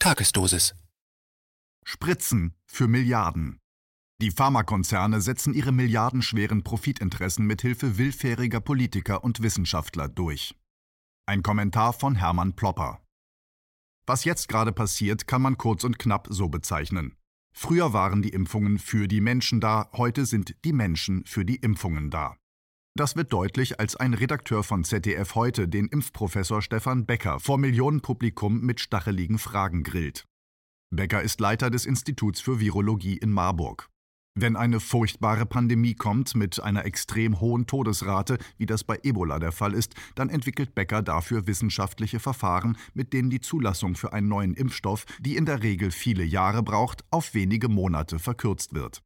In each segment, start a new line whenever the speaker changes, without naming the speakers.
Tagesdosis.
Spritzen für Milliarden. Die Pharmakonzerne setzen ihre milliardenschweren Profitinteressen mithilfe willfähriger Politiker und Wissenschaftler durch. Ein Kommentar von Hermann Plopper. Was jetzt gerade passiert, kann man kurz und knapp so bezeichnen. Früher waren die Impfungen für die Menschen da, heute sind die Menschen für die Impfungen da. Das wird deutlich, als ein Redakteur von ZDF heute den Impfprofessor Stefan Becker vor Millionenpublikum mit stacheligen Fragen grillt. Becker ist Leiter des Instituts für Virologie in Marburg. Wenn eine furchtbare Pandemie kommt mit einer extrem hohen Todesrate, wie das bei Ebola der Fall ist, dann entwickelt Becker dafür wissenschaftliche Verfahren, mit denen die Zulassung für einen neuen Impfstoff, die in der Regel viele Jahre braucht, auf wenige Monate verkürzt wird.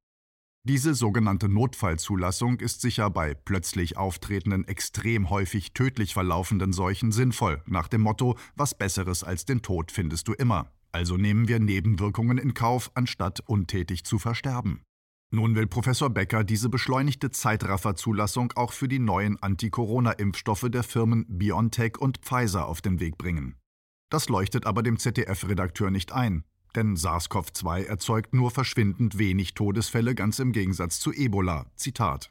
Diese sogenannte Notfallzulassung ist sicher bei plötzlich auftretenden, extrem häufig tödlich verlaufenden Seuchen sinnvoll, nach dem Motto, was Besseres als den Tod findest du immer. Also nehmen wir Nebenwirkungen in Kauf, anstatt untätig zu versterben. Nun will Professor Becker diese beschleunigte Zeitrafferzulassung auch für die neuen Anti-Corona-Impfstoffe der Firmen BioNTech und Pfizer auf den Weg bringen. Das leuchtet aber dem ZDF-Redakteur nicht ein. Denn SARS-CoV-2 erzeugt nur verschwindend wenig Todesfälle, ganz im Gegensatz zu Ebola. Zitat.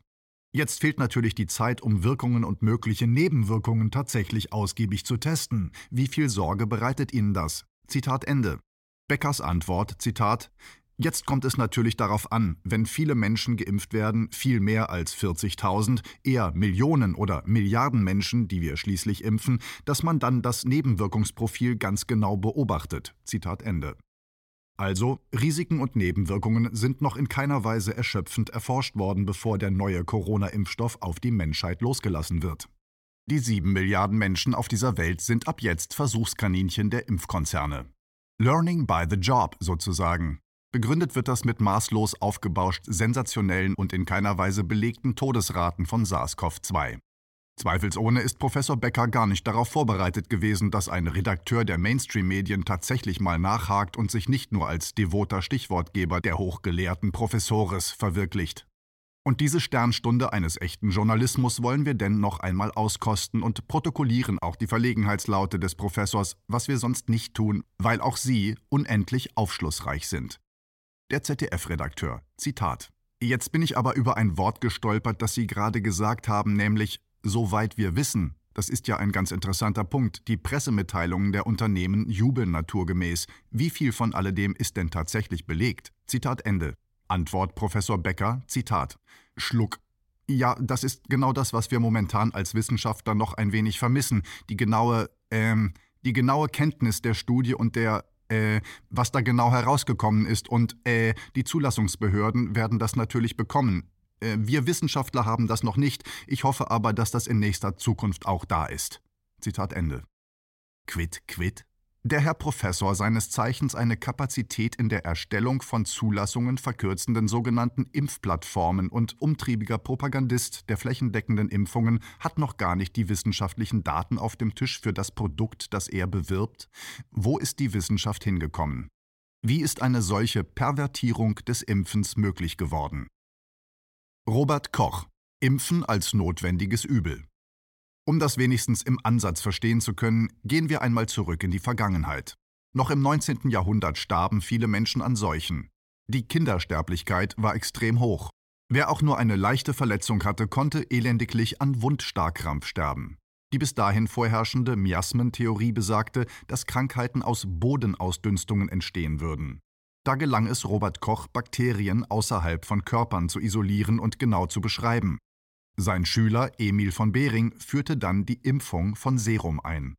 Jetzt fehlt natürlich die Zeit, um Wirkungen und mögliche Nebenwirkungen tatsächlich ausgiebig zu testen. Wie viel Sorge bereitet Ihnen das? Zitat Ende. Beckers Antwort, Zitat, Jetzt kommt es natürlich darauf an, wenn viele Menschen geimpft werden, viel mehr als 40.000, eher Millionen oder Milliarden Menschen, die wir schließlich impfen, dass man dann das Nebenwirkungsprofil ganz genau beobachtet. Zitat Ende. Also, Risiken und Nebenwirkungen sind noch in keiner Weise erschöpfend erforscht worden, bevor der neue Corona-Impfstoff auf die Menschheit losgelassen wird. Die sieben Milliarden Menschen auf dieser Welt sind ab jetzt Versuchskaninchen der Impfkonzerne. Learning by the Job sozusagen. Begründet wird das mit maßlos aufgebauscht sensationellen und in keiner Weise belegten Todesraten von SARS-CoV-2. Zweifelsohne ist Professor Becker gar nicht darauf vorbereitet gewesen, dass ein Redakteur der Mainstream-Medien tatsächlich mal nachhakt und sich nicht nur als devoter Stichwortgeber der hochgelehrten Professores verwirklicht. Und diese Sternstunde eines echten Journalismus wollen wir denn noch einmal auskosten und protokollieren auch die Verlegenheitslaute des Professors, was wir sonst nicht tun, weil auch sie unendlich aufschlussreich sind. Der ZDF-Redakteur, Zitat. Jetzt bin ich aber über ein Wort gestolpert, das Sie gerade gesagt haben, nämlich Soweit wir wissen, das ist ja ein ganz interessanter Punkt, die Pressemitteilungen der Unternehmen jubeln naturgemäß. Wie viel von alledem ist denn tatsächlich belegt? Zitat Ende. Antwort Professor Becker, Zitat. Schluck. Ja, das ist genau das, was wir momentan als Wissenschaftler noch ein wenig vermissen. Die genaue, ähm, die genaue Kenntnis der Studie und der, äh, was da genau herausgekommen ist. Und, äh, die Zulassungsbehörden werden das natürlich bekommen. Äh, wir Wissenschaftler haben das noch nicht. Ich hoffe aber, dass das in nächster Zukunft auch da ist. Zitat Ende. Quid, quid? Der Herr Professor, seines Zeichens eine Kapazität in der Erstellung von Zulassungen verkürzenden sogenannten Impfplattformen und umtriebiger Propagandist der flächendeckenden Impfungen, hat noch gar nicht die wissenschaftlichen Daten auf dem Tisch für das Produkt, das er bewirbt. Wo ist die Wissenschaft hingekommen? Wie ist eine solche Pervertierung des Impfens möglich geworden? Robert Koch Impfen als notwendiges Übel. Um das wenigstens im Ansatz verstehen zu können, gehen wir einmal zurück in die Vergangenheit. Noch im 19. Jahrhundert starben viele Menschen an Seuchen. Die Kindersterblichkeit war extrem hoch. Wer auch nur eine leichte Verletzung hatte, konnte elendiglich an Wundstarkrampf sterben. Die bis dahin vorherrschende Miasmentheorie besagte, dass Krankheiten aus Bodenausdünstungen entstehen würden. Da gelang es Robert Koch, Bakterien außerhalb von Körpern zu isolieren und genau zu beschreiben. Sein Schüler Emil von Behring führte dann die Impfung von Serum ein.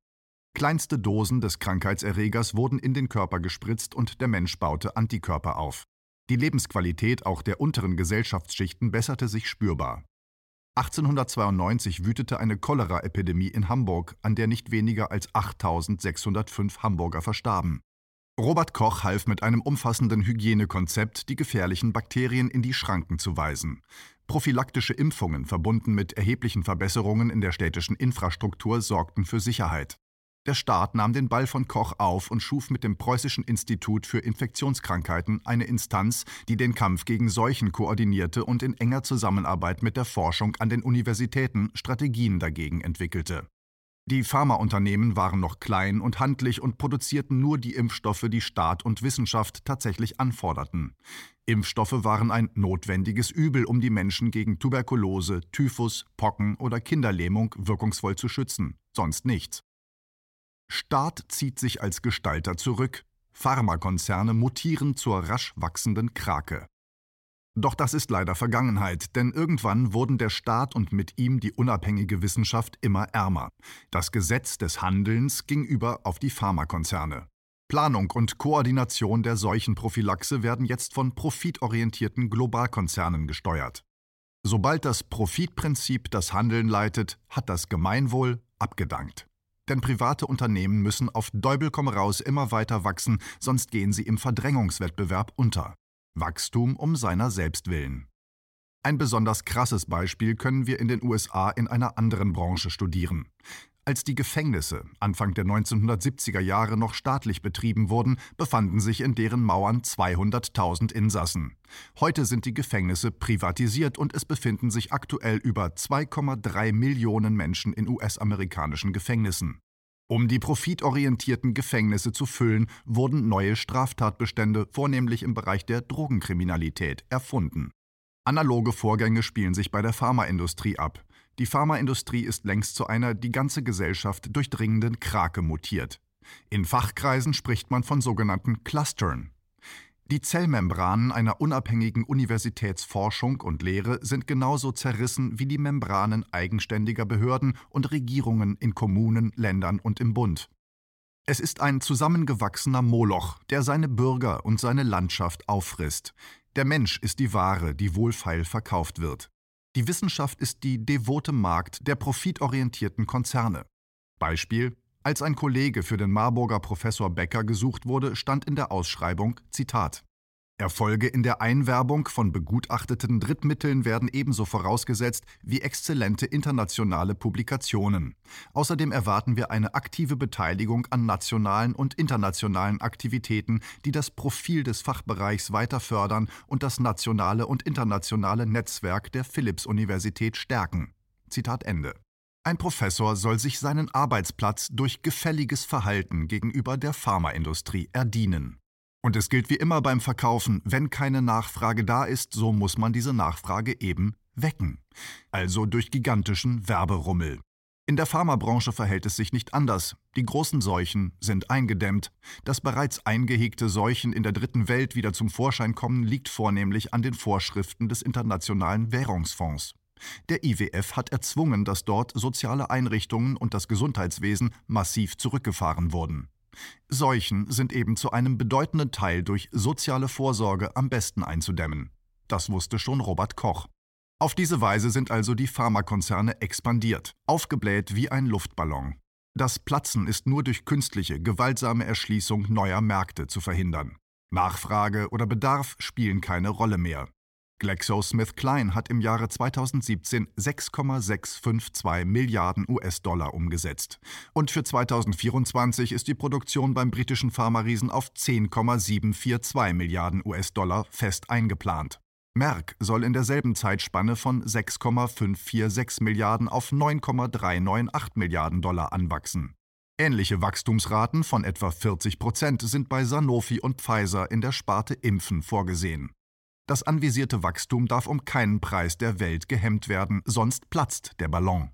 Kleinste Dosen des Krankheitserregers wurden in den Körper gespritzt und der Mensch baute Antikörper auf. Die Lebensqualität auch der unteren Gesellschaftsschichten besserte sich spürbar. 1892 wütete eine Cholera-Epidemie in Hamburg, an der nicht weniger als 8605 Hamburger verstarben. Robert Koch half mit einem umfassenden Hygienekonzept, die gefährlichen Bakterien in die Schranken zu weisen. Prophylaktische Impfungen verbunden mit erheblichen Verbesserungen in der städtischen Infrastruktur sorgten für Sicherheit. Der Staat nahm den Ball von Koch auf und schuf mit dem Preußischen Institut für Infektionskrankheiten eine Instanz, die den Kampf gegen Seuchen koordinierte und in enger Zusammenarbeit mit der Forschung an den Universitäten Strategien dagegen entwickelte Die Pharmaunternehmen waren noch klein und handlich und produzierten nur die Impfstoffe, die Staat und Wissenschaft tatsächlich anforderten. Impfstoffe waren ein notwendiges Übel, um die Menschen gegen Tuberkulose, Typhus, Pocken oder Kinderlähmung wirkungsvoll zu schützen, sonst nichts. Staat zieht sich als Gestalter zurück, Pharmakonzerne mutieren zur rasch wachsenden Krake. Doch das ist leider Vergangenheit, denn irgendwann wurden der Staat und mit ihm die unabhängige Wissenschaft immer ärmer. Das Gesetz des Handelns ging über auf die Pharmakonzerne. Planung und Koordination der Seuchenprophylaxe werden jetzt von profitorientierten Globalkonzernen gesteuert. Sobald das Profitprinzip das Handeln leitet, hat das Gemeinwohl abgedankt. Denn private Unternehmen müssen auf Däubel komm raus immer weiter wachsen, sonst gehen sie im Verdrängungswettbewerb unter. Wachstum um seiner selbst willen. Ein besonders krasses Beispiel können wir in den USA in einer anderen Branche studieren. Als die Gefängnisse Anfang der 1970er Jahre noch staatlich betrieben wurden, befanden sich in deren Mauern 200.000 Insassen. Heute sind die Gefängnisse privatisiert und es befinden sich aktuell über 2,3 Millionen Menschen in US-amerikanischen Gefängnissen. Um die profitorientierten Gefängnisse zu füllen, wurden neue Straftatbestände, vornehmlich im Bereich der Drogenkriminalität, erfunden. Analoge Vorgänge spielen sich bei der Pharmaindustrie ab. Die Pharmaindustrie ist längst zu einer die ganze Gesellschaft durchdringenden Krake mutiert. In Fachkreisen spricht man von sogenannten Clustern. Die Zellmembranen einer unabhängigen Universitätsforschung und Lehre sind genauso zerrissen wie die Membranen eigenständiger Behörden und Regierungen in Kommunen, Ländern und im Bund. Es ist ein zusammengewachsener Moloch, der seine Bürger und seine Landschaft auffrisst. Der Mensch ist die Ware, die wohlfeil verkauft wird. Die Wissenschaft ist die devote Magd der profitorientierten Konzerne. Beispiel als ein Kollege für den Marburger Professor Becker gesucht wurde, stand in der Ausschreibung Zitat Erfolge in der Einwerbung von begutachteten Drittmitteln werden ebenso vorausgesetzt wie exzellente internationale Publikationen. Außerdem erwarten wir eine aktive Beteiligung an nationalen und internationalen Aktivitäten, die das Profil des Fachbereichs weiter fördern und das nationale und internationale Netzwerk der Philipps-Universität stärken. Zitat Ende. Ein Professor soll sich seinen Arbeitsplatz durch gefälliges Verhalten gegenüber der Pharmaindustrie erdienen. Und es gilt wie immer beim Verkaufen, wenn keine Nachfrage da ist, so muss man diese Nachfrage eben wecken. Also durch gigantischen Werberummel. In der Pharmabranche verhält es sich nicht anders. Die großen Seuchen sind eingedämmt. Dass bereits eingehegte Seuchen in der dritten Welt wieder zum Vorschein kommen, liegt vornehmlich an den Vorschriften des Internationalen Währungsfonds. Der IWF hat erzwungen, dass dort soziale Einrichtungen und das Gesundheitswesen massiv zurückgefahren wurden. Seuchen sind eben zu einem bedeutenden Teil durch soziale Vorsorge am besten einzudämmen. Das wusste schon Robert Koch. Auf diese Weise sind also die Pharmakonzerne expandiert, aufgebläht wie ein Luftballon. Das Platzen ist nur durch künstliche, gewaltsame Erschließung neuer Märkte zu verhindern. Nachfrage oder Bedarf spielen keine Rolle mehr. GlaxoSmithKline hat im Jahre 2017 6,652 Milliarden US-Dollar umgesetzt. Und für 2024 ist die Produktion beim britischen Pharmariesen auf 10,742 Milliarden US-Dollar fest eingeplant. Merck soll in derselben Zeitspanne von 6,546 Milliarden auf 9,398 Milliarden Dollar anwachsen. Ähnliche Wachstumsraten von etwa 40 Prozent sind bei Sanofi und Pfizer in der Sparte Impfen vorgesehen. Das anvisierte Wachstum darf um keinen Preis der Welt gehemmt werden, sonst platzt der Ballon.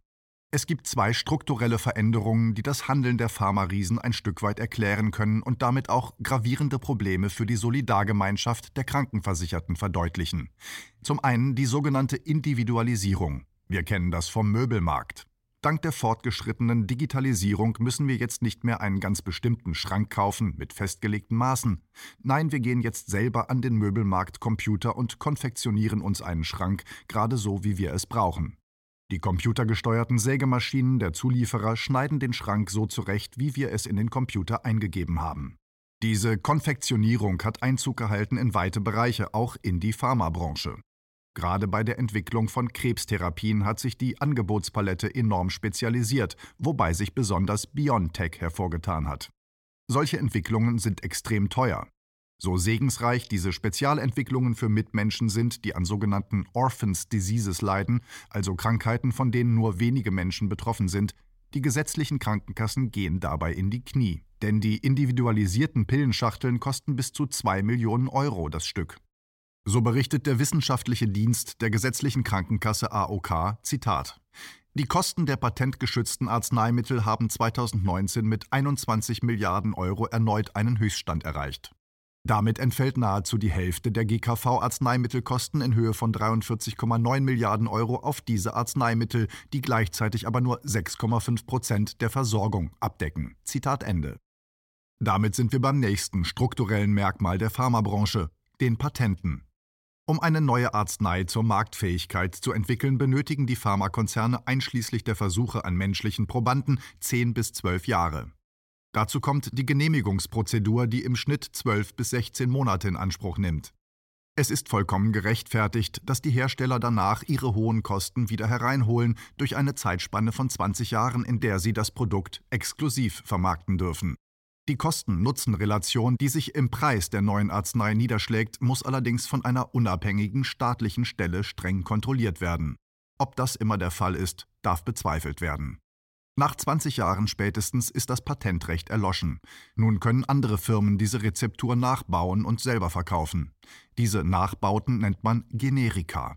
Es gibt zwei strukturelle Veränderungen, die das Handeln der Pharmariesen ein Stück weit erklären können und damit auch gravierende Probleme für die Solidargemeinschaft der Krankenversicherten verdeutlichen. Zum einen die sogenannte Individualisierung. Wir kennen das vom Möbelmarkt. Dank der fortgeschrittenen Digitalisierung müssen wir jetzt nicht mehr einen ganz bestimmten Schrank kaufen mit festgelegten Maßen. Nein, wir gehen jetzt selber an den Möbelmarkt-Computer und konfektionieren uns einen Schrank, gerade so, wie wir es brauchen. Die computergesteuerten Sägemaschinen der Zulieferer schneiden den Schrank so zurecht, wie wir es in den Computer eingegeben haben. Diese Konfektionierung hat Einzug gehalten in weite Bereiche, auch in die Pharmabranche. Gerade bei der Entwicklung von Krebstherapien hat sich die Angebotspalette enorm spezialisiert, wobei sich besonders BioNTech hervorgetan hat. Solche Entwicklungen sind extrem teuer. So segensreich diese Spezialentwicklungen für Mitmenschen sind, die an sogenannten Orphans Diseases leiden, also Krankheiten, von denen nur wenige Menschen betroffen sind, Die gesetzlichen Krankenkassen gehen dabei in die Knie, denn die individualisierten Pillenschachteln kosten bis zu 2 Millionen Euro das Stück. So berichtet der wissenschaftliche Dienst der gesetzlichen Krankenkasse AOK, Zitat. Die Kosten der patentgeschützten Arzneimittel haben 2019 mit 21 Milliarden Euro erneut einen Höchststand erreicht. Damit entfällt nahezu die Hälfte der GKV-Arzneimittelkosten in Höhe von 43,9 Milliarden Euro auf diese Arzneimittel, die gleichzeitig aber nur 6,5 Prozent der Versorgung abdecken. Zitat Ende. Damit sind wir beim nächsten strukturellen Merkmal der Pharmabranche, den Patenten. Um eine neue Arznei zur Marktfähigkeit zu entwickeln, benötigen die Pharmakonzerne einschließlich der Versuche an menschlichen Probanden 10 bis 12 Jahre. Dazu kommt die Genehmigungsprozedur, die im Schnitt 12 bis 16 Monate in Anspruch nimmt. Es ist vollkommen gerechtfertigt, dass die Hersteller danach ihre hohen Kosten wieder hereinholen durch eine Zeitspanne von 20 Jahren, in der sie das Produkt exklusiv vermarkten dürfen. Die Kosten-Nutzen-Relation, die sich im Preis der neuen Arznei niederschlägt, muss allerdings von einer unabhängigen staatlichen Stelle streng kontrolliert werden. Ob das immer der Fall ist, darf bezweifelt werden. Nach 20 Jahren spätestens ist das Patentrecht erloschen. Nun können andere Firmen diese Rezeptur nachbauen und selber verkaufen. Diese Nachbauten nennt man Generika.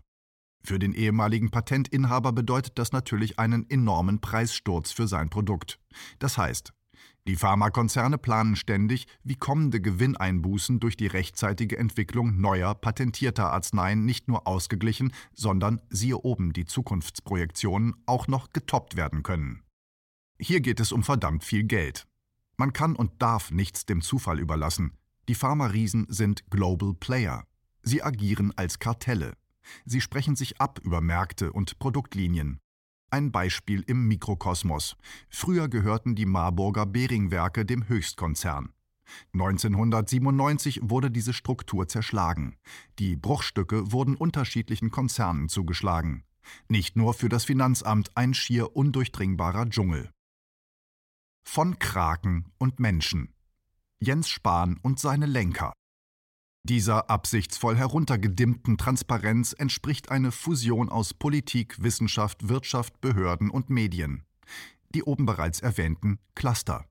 Für den ehemaligen Patentinhaber bedeutet das natürlich einen enormen Preissturz für sein Produkt. Das heißt, die Pharmakonzerne planen ständig, wie kommende Gewinneinbußen durch die rechtzeitige Entwicklung neuer, patentierter Arzneien nicht nur ausgeglichen, sondern, siehe oben die Zukunftsprojektionen, auch noch getoppt werden können. Hier geht es um verdammt viel Geld. Man kann und darf nichts dem Zufall überlassen. Die Pharma-Riesen sind Global Player. Sie agieren als Kartelle. Sie sprechen sich ab über Märkte und Produktlinien. Ein Beispiel im Mikrokosmos. Früher gehörten die Marburger Behringwerke dem Höchstkonzern. 1997 wurde diese Struktur zerschlagen. Die Bruchstücke wurden unterschiedlichen Konzernen zugeschlagen. Nicht nur für das Finanzamt ein schier undurchdringbarer Dschungel. Von Kraken und Menschen. Jens Spahn und seine Lenker. Dieser absichtsvoll heruntergedimmten Transparenz entspricht eine Fusion aus Politik, Wissenschaft, Wirtschaft, Behörden und Medien. Die oben bereits erwähnten Cluster.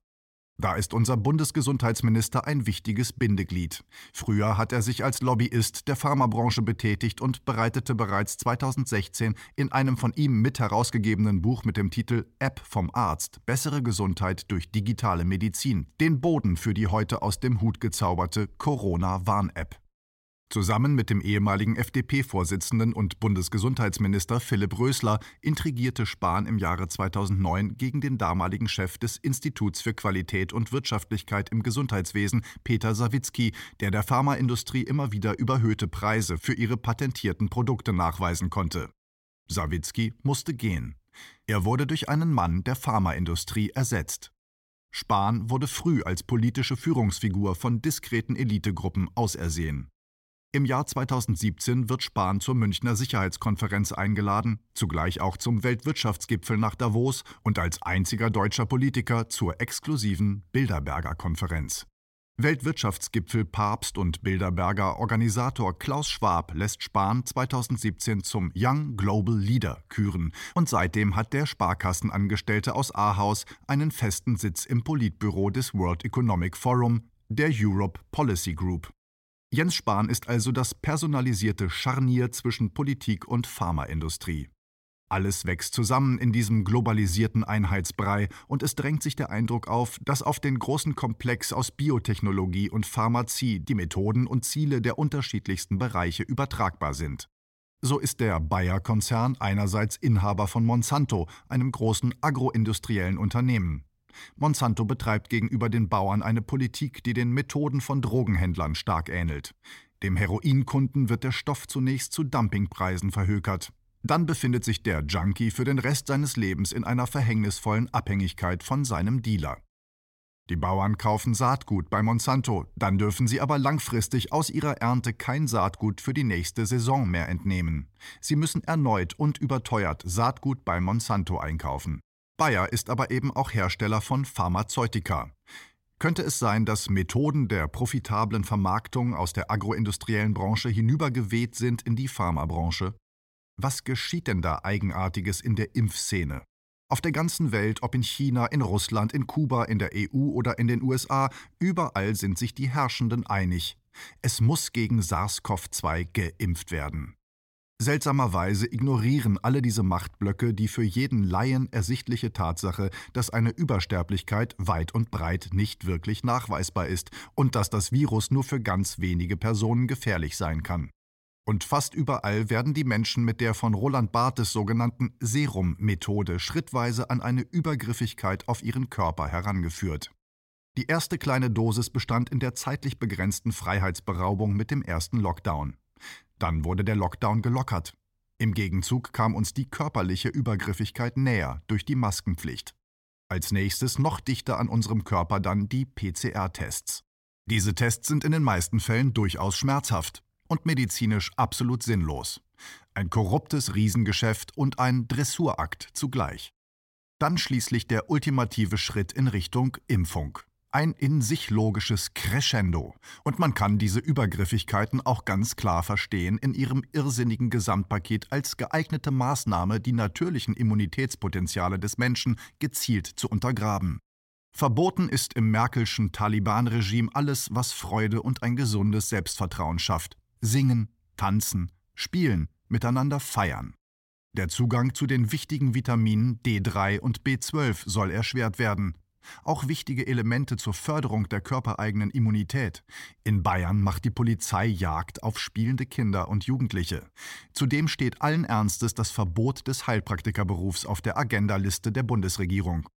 Da ist unser Bundesgesundheitsminister ein wichtiges Bindeglied. Früher hat er sich als Lobbyist der Pharmabranche betätigt und bereitete bereits 2016 in einem von ihm mit herausgegebenen Buch mit dem Titel App vom Arzt Bessere Gesundheit durch digitale Medizin den Boden für die heute aus dem Hut gezauberte Corona-Warn-App. Zusammen mit dem ehemaligen FDP-Vorsitzenden und Bundesgesundheitsminister Philipp Rösler intrigierte Spahn im Jahre 2009 gegen den damaligen Chef des Instituts für Qualität und Wirtschaftlichkeit im Gesundheitswesen, Peter Sawicki, der der Pharmaindustrie immer wieder überhöhte Preise für ihre patentierten Produkte nachweisen konnte. Sawicki musste gehen. Er wurde durch einen Mann der Pharmaindustrie ersetzt. Spahn wurde früh als politische Führungsfigur von diskreten Elitegruppen ausersehen. Im Jahr 2017 wird Spahn zur Münchner Sicherheitskonferenz eingeladen, zugleich auch zum Weltwirtschaftsgipfel nach Davos und als einziger deutscher Politiker zur exklusiven Bilderberger Konferenz. Weltwirtschaftsgipfel Papst und Bilderberger Organisator Klaus Schwab lässt Spahn 2017 zum Young Global Leader küren und seitdem hat der Sparkassenangestellte aus Ahaus einen festen Sitz im Politbüro des World Economic Forum, der Europe Policy Group. Jens Spahn ist also das personalisierte Scharnier zwischen Politik und Pharmaindustrie. Alles wächst zusammen in diesem globalisierten Einheitsbrei und es drängt sich der Eindruck auf, dass auf den großen Komplex aus Biotechnologie und Pharmazie die Methoden und Ziele der unterschiedlichsten Bereiche übertragbar sind. So ist der Bayer-Konzern einerseits Inhaber von Monsanto, einem großen agroindustriellen Unternehmen. Monsanto betreibt gegenüber den Bauern eine Politik, die den Methoden von Drogenhändlern stark ähnelt. Dem Heroinkunden wird der Stoff zunächst zu Dumpingpreisen verhökert. Dann befindet sich der Junkie für den Rest seines Lebens in einer verhängnisvollen Abhängigkeit von seinem Dealer. Die Bauern kaufen Saatgut bei Monsanto, dann dürfen sie aber langfristig aus ihrer Ernte kein Saatgut für die nächste Saison mehr entnehmen. Sie müssen erneut und überteuert Saatgut bei Monsanto einkaufen. Bayer ist aber eben auch Hersteller von Pharmazeutika. Könnte es sein, dass Methoden der profitablen Vermarktung aus der agroindustriellen Branche hinübergeweht sind in die Pharmabranche? Was geschieht denn da Eigenartiges in der Impfszene? Auf der ganzen Welt, ob in China, in Russland, in Kuba, in der EU oder in den USA, überall sind sich die Herrschenden einig. Es muss gegen SARS-CoV-2 geimpft werden. Seltsamerweise ignorieren alle diese Machtblöcke die für jeden Laien ersichtliche Tatsache, dass eine Übersterblichkeit weit und breit nicht wirklich nachweisbar ist und dass das Virus nur für ganz wenige Personen gefährlich sein kann. Und fast überall werden die Menschen mit der von Roland Barthes sogenannten Serum-Methode schrittweise an eine Übergriffigkeit auf ihren Körper herangeführt. Die erste kleine Dosis bestand in der zeitlich begrenzten Freiheitsberaubung mit dem ersten Lockdown. Dann wurde der Lockdown gelockert. Im Gegenzug kam uns die körperliche Übergriffigkeit näher durch die Maskenpflicht. Als nächstes noch dichter an unserem Körper dann die PCR-Tests. Diese Tests sind in den meisten Fällen durchaus schmerzhaft, und medizinisch absolut sinnlos. Ein korruptes Riesengeschäft und ein Dressurakt zugleich. Dann schließlich der ultimative Schritt in Richtung Impfung. Ein in sich logisches Crescendo. Und man kann diese Übergriffigkeiten auch ganz klar verstehen in ihrem irrsinnigen Gesamtpaket als geeignete Maßnahme, die natürlichen Immunitätspotenziale des Menschen gezielt zu untergraben. Verboten ist im Merkelschen Taliban-Regime alles, was Freude und ein gesundes Selbstvertrauen schafft singen, tanzen, spielen, miteinander feiern. Der Zugang zu den wichtigen Vitaminen D3 und B12 soll erschwert werden. Auch wichtige Elemente zur Förderung der körpereigenen Immunität. In Bayern macht die Polizei Jagd auf spielende Kinder und Jugendliche. Zudem steht allen Ernstes das Verbot des Heilpraktikerberufs auf der Agendaliste der Bundesregierung.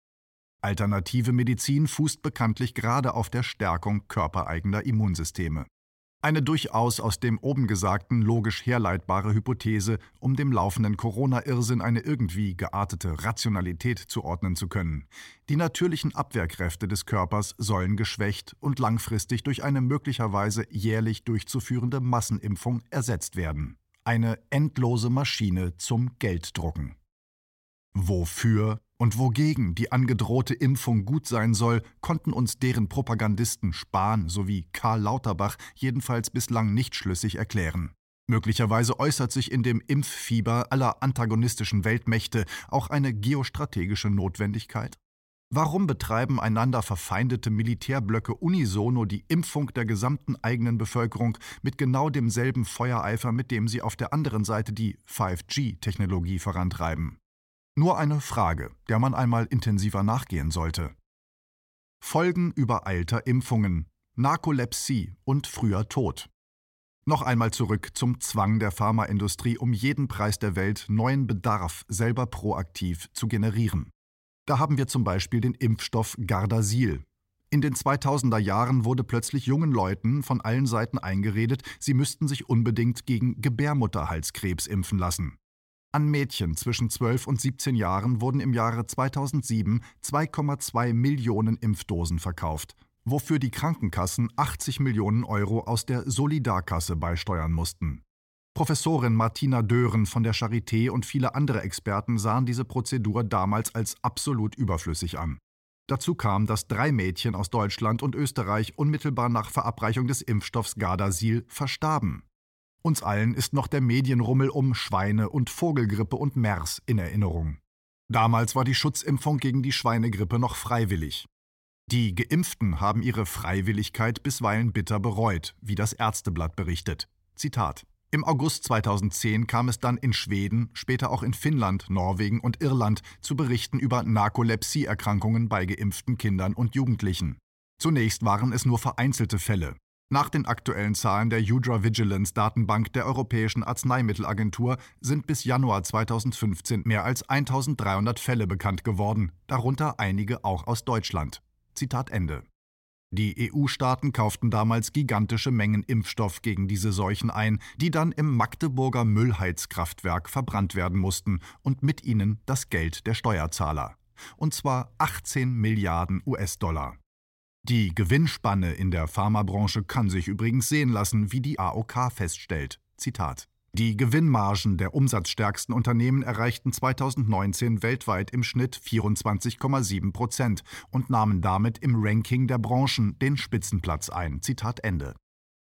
Alternative Medizin fußt bekanntlich gerade auf der Stärkung körpereigener Immunsysteme. Eine durchaus aus dem oben Gesagten logisch herleitbare Hypothese, um dem laufenden Corona-Irrsinn eine irgendwie geartete Rationalität zuordnen zu können. Die natürlichen Abwehrkräfte des Körpers sollen geschwächt und langfristig durch eine möglicherweise jährlich durchzuführende Massenimpfung ersetzt werden. Eine endlose Maschine zum Gelddrucken. Wofür und wogegen die angedrohte Impfung gut sein soll, konnten uns deren Propagandisten Spahn sowie Karl Lauterbach jedenfalls bislang nicht schlüssig erklären. Möglicherweise äußert sich in dem Impffieber aller antagonistischen Weltmächte auch eine geostrategische Notwendigkeit? Warum betreiben einander verfeindete Militärblöcke unisono die Impfung der gesamten eigenen Bevölkerung mit genau demselben Feuereifer, mit dem sie auf der anderen Seite die 5G-Technologie vorantreiben? Nur eine Frage, der man einmal intensiver nachgehen sollte. Folgen übereilter Impfungen, Narkolepsie und früher Tod. Noch einmal zurück zum Zwang der Pharmaindustrie, um jeden Preis der Welt neuen Bedarf selber proaktiv zu generieren. Da haben wir zum Beispiel den Impfstoff Gardasil. In den 2000er Jahren wurde plötzlich jungen Leuten von allen Seiten eingeredet, sie müssten sich unbedingt gegen Gebärmutterhalskrebs impfen lassen. An Mädchen zwischen 12 und 17 Jahren wurden im Jahre 2007 2,2 Millionen Impfdosen verkauft, wofür die Krankenkassen 80 Millionen Euro aus der Solidarkasse beisteuern mussten. Professorin Martina Dören von der Charité und viele andere Experten sahen diese Prozedur damals als absolut überflüssig an. Dazu kam, dass drei Mädchen aus Deutschland und Österreich unmittelbar nach Verabreichung des Impfstoffs Gardasil verstarben. Uns allen ist noch der Medienrummel um Schweine- und Vogelgrippe und MERS in Erinnerung. Damals war die Schutzimpfung gegen die Schweinegrippe noch freiwillig. Die Geimpften haben ihre Freiwilligkeit bisweilen bitter bereut, wie das Ärzteblatt berichtet. Zitat im August 2010 kam es dann in Schweden, später auch in Finnland, Norwegen und Irland zu Berichten über Narkolepsieerkrankungen bei geimpften Kindern und Jugendlichen. Zunächst waren es nur vereinzelte Fälle. Nach den aktuellen Zahlen der Udra Vigilance Datenbank der Europäischen Arzneimittelagentur sind bis Januar 2015 mehr als 1300 Fälle bekannt geworden, darunter einige auch aus Deutschland. Zitat Ende. Die EU-Staaten kauften damals gigantische Mengen Impfstoff gegen diese Seuchen ein, die dann im Magdeburger Müllheizkraftwerk verbrannt werden mussten und mit ihnen das Geld der Steuerzahler. Und zwar 18 Milliarden US-Dollar. Die Gewinnspanne in der Pharmabranche kann sich übrigens sehen lassen, wie die AOK feststellt. Zitat. Die Gewinnmargen der umsatzstärksten Unternehmen erreichten 2019 weltweit im Schnitt 24,7 Prozent und nahmen damit im Ranking der Branchen den Spitzenplatz ein. Zitat Ende.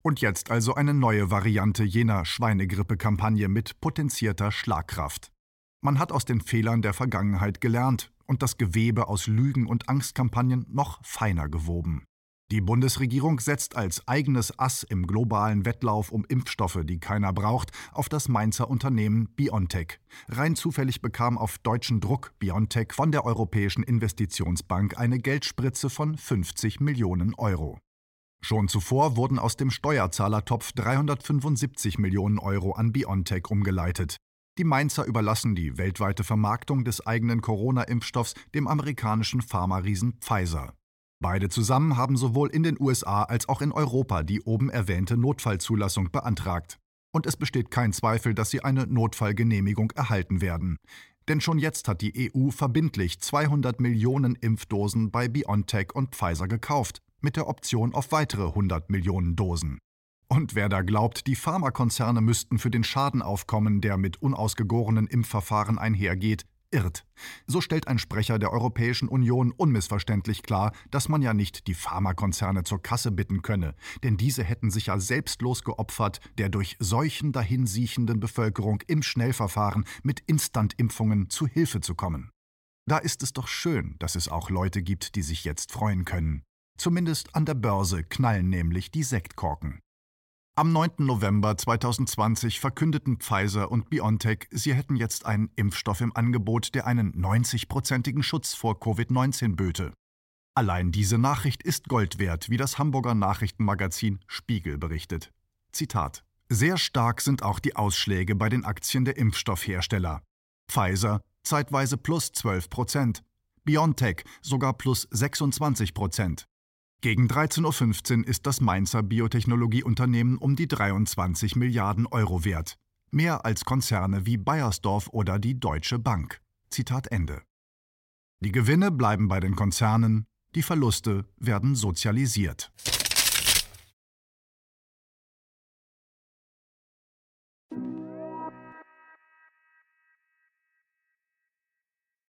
Und jetzt also eine neue Variante jener Schweinegrippe-Kampagne mit potenzierter Schlagkraft. Man hat aus den Fehlern der Vergangenheit gelernt und das Gewebe aus Lügen und Angstkampagnen noch feiner gewoben. Die Bundesregierung setzt als eigenes Ass im globalen Wettlauf um Impfstoffe, die keiner braucht, auf das Mainzer Unternehmen BioNTech. Rein zufällig bekam auf deutschen Druck BioNTech von der Europäischen Investitionsbank eine Geldspritze von 50 Millionen Euro. Schon zuvor wurden aus dem Steuerzahlertopf 375 Millionen Euro an BioNTech umgeleitet. Die Mainzer überlassen die weltweite Vermarktung des eigenen Corona-Impfstoffs dem amerikanischen Pharma-Riesen Pfizer. Beide zusammen haben sowohl in den USA als auch in Europa die oben erwähnte Notfallzulassung beantragt. Und es besteht kein Zweifel, dass sie eine Notfallgenehmigung erhalten werden. Denn schon jetzt hat die EU verbindlich 200 Millionen Impfdosen bei BioNTech und Pfizer gekauft, mit der Option auf weitere 100 Millionen Dosen. Und wer da glaubt, die Pharmakonzerne müssten für den Schaden aufkommen, der mit unausgegorenen Impfverfahren einhergeht, irrt. So stellt ein Sprecher der Europäischen Union unmissverständlich klar, dass man ja nicht die Pharmakonzerne zur Kasse bitten könne, denn diese hätten sich ja selbstlos geopfert, der durch Seuchen dahinsiechenden Bevölkerung im Schnellverfahren mit Instantimpfungen zu Hilfe zu kommen. Da ist es doch schön, dass es auch Leute gibt, die sich jetzt freuen können. Zumindest an der Börse knallen nämlich die Sektkorken. Am 9. November 2020 verkündeten Pfizer und BioNTech, sie hätten jetzt einen Impfstoff im Angebot, der einen 90-prozentigen Schutz vor Covid-19 böte. Allein diese Nachricht ist Gold wert, wie das Hamburger Nachrichtenmagazin Spiegel berichtet. Zitat: Sehr stark sind auch die Ausschläge bei den Aktien der Impfstoffhersteller. Pfizer zeitweise plus 12 Prozent, BioNTech sogar plus 26 Prozent. Gegen 13.15 Uhr ist das Mainzer Biotechnologieunternehmen um die 23 Milliarden Euro wert. Mehr als Konzerne wie Bayersdorf oder die Deutsche Bank. Zitat Ende. Die Gewinne bleiben bei den Konzernen, die Verluste werden sozialisiert.